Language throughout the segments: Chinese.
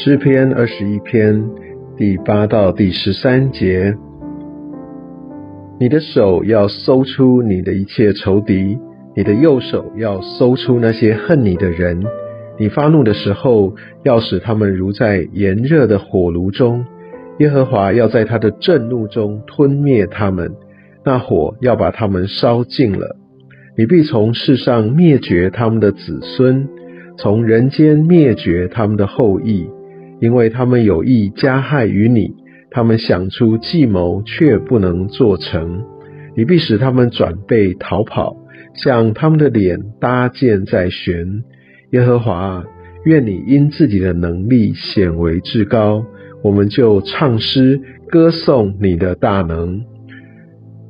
诗篇二十一篇第八到第十三节：你的手要搜出你的一切仇敌，你的右手要搜出那些恨你的人。你发怒的时候，要使他们如在炎热的火炉中。耶和华要在他的震怒中吞灭他们，那火要把他们烧尽了。你必从世上灭绝他们的子孙，从人间灭绝他们的后裔，因为他们有意加害于你，他们想出计谋却不能做成。你必使他们转背逃跑，向他们的脸搭箭在弦。耶和华，愿你因自己的能力显为至高，我们就唱诗歌颂你的大能。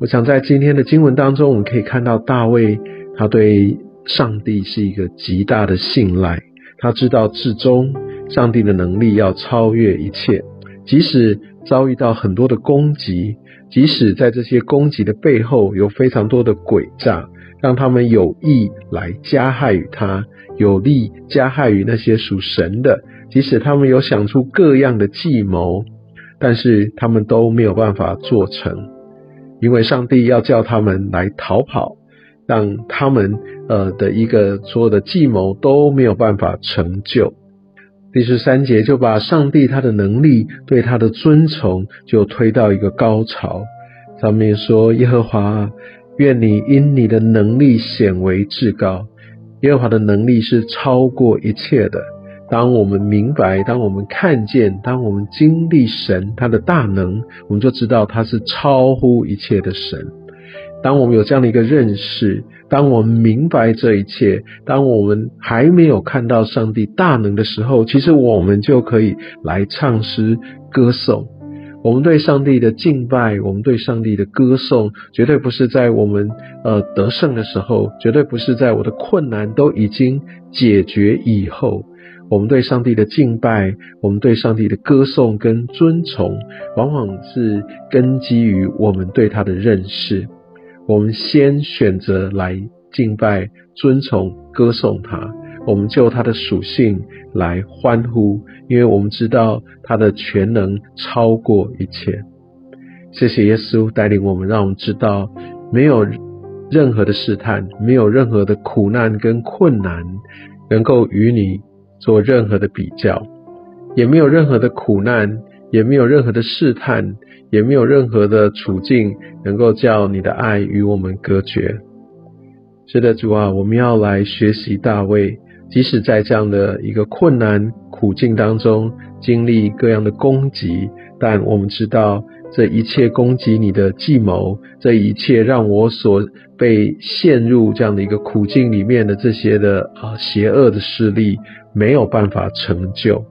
我想在今天的经文当中，我们可以看到大卫他对上帝是一个极大的信赖，他知道至终上帝的能力要超越一切，即使遭遇到很多的攻击，即使在这些攻击的背后有非常多的诡诈。让他们有意来加害于他，有利加害于那些属神的。即使他们有想出各样的计谋，但是他们都没有办法做成，因为上帝要叫他们来逃跑，让他们呃的一个所有的计谋都没有办法成就。第十三节就把上帝他的能力对他的尊崇就推到一个高潮，上面说耶和华。愿你因你的能力显为至高，耶和华的能力是超过一切的。当我们明白，当我们看见，当我们经历神他的大能，我们就知道他是超乎一切的神。当我们有这样的一个认识，当我们明白这一切，当我们还没有看到上帝大能的时候，其实我们就可以来唱诗歌颂。我们对上帝的敬拜，我们对上帝的歌颂，绝对不是在我们呃得胜的时候，绝对不是在我的困难都已经解决以后。我们对上帝的敬拜，我们对上帝的歌颂跟尊崇，往往是根基于我们对他的认识。我们先选择来敬拜、尊崇、歌颂他。我们就他的属性来欢呼，因为我们知道他的全能超过一切。谢谢耶稣带领我们，让我们知道没有任何的试探，没有任何的苦难跟困难能够与你做任何的比较，也没有任何的苦难，也没有任何的试探，也没有任何的处境能够叫你的爱与我们隔绝。是的，主啊，我们要来学习大卫。即使在这样的一个困难苦境当中，经历各样的攻击，但我们知道这一切攻击你的计谋，这一切让我所被陷入这样的一个苦境里面的这些的啊邪恶的势力，没有办法成就。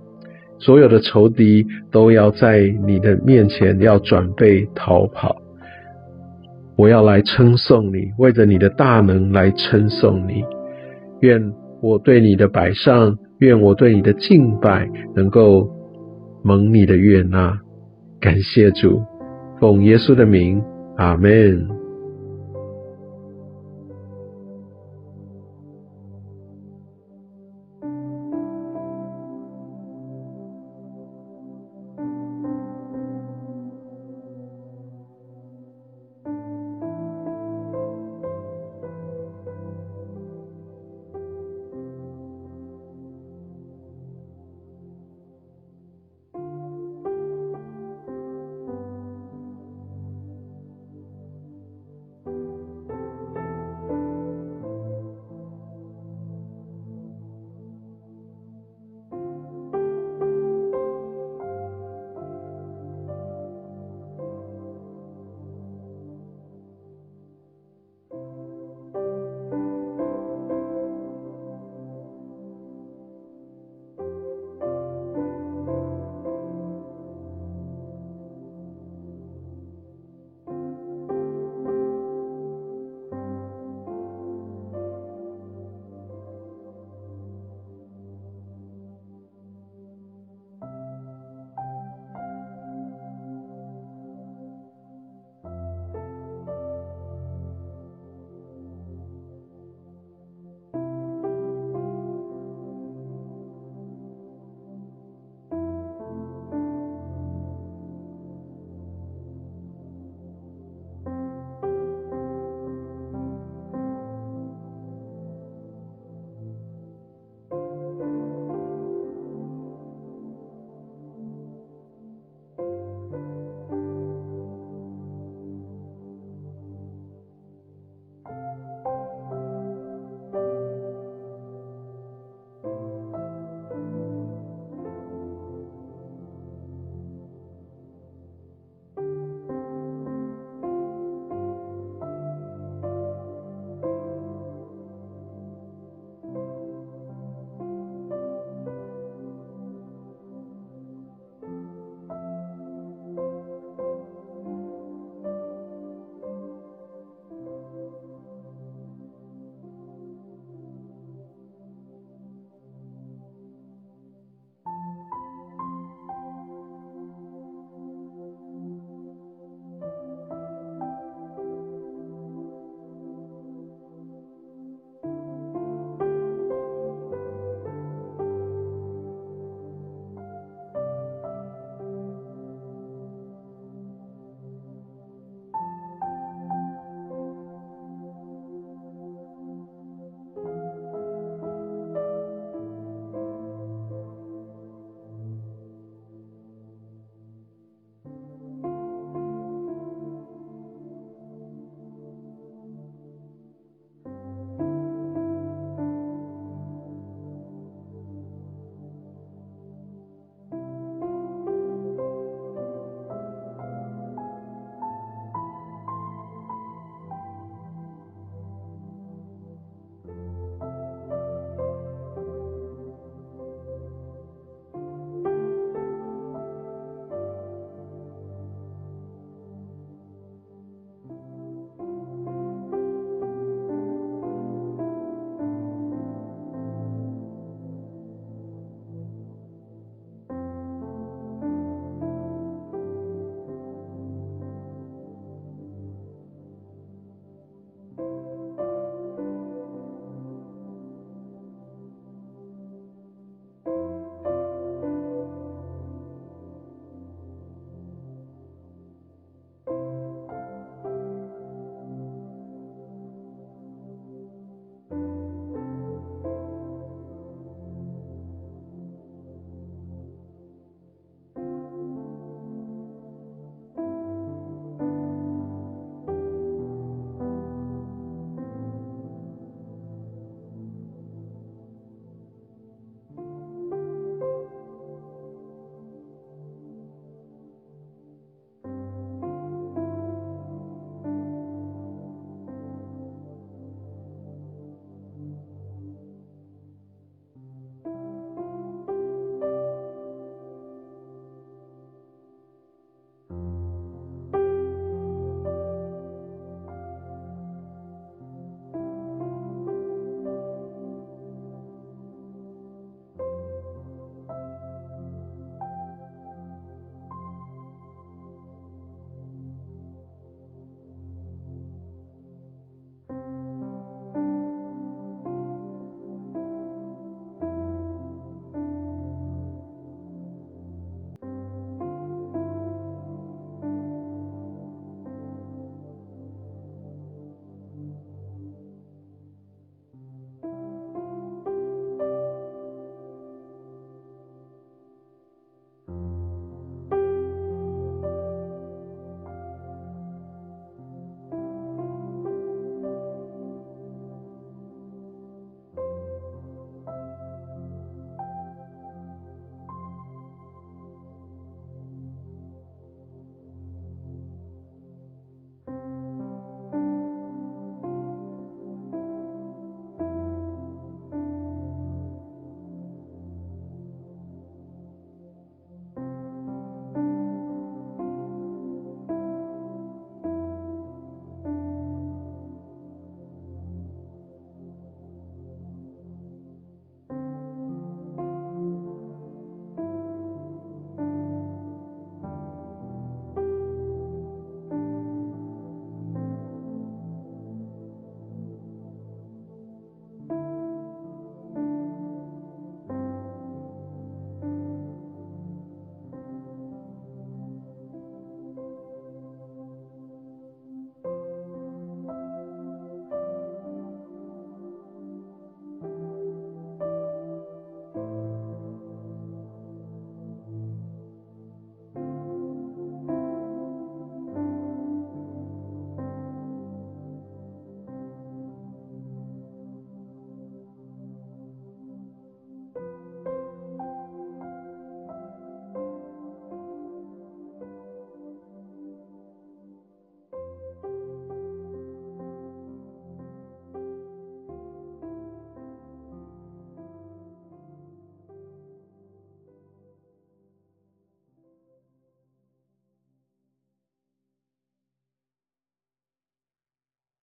所有的仇敌都要在你的面前要转背逃跑。我要来称颂你，为着你的大能来称颂你。愿。我对你的摆上，愿我对你的敬拜能够蒙你的悦纳。感谢主，奉耶稣的名，阿门。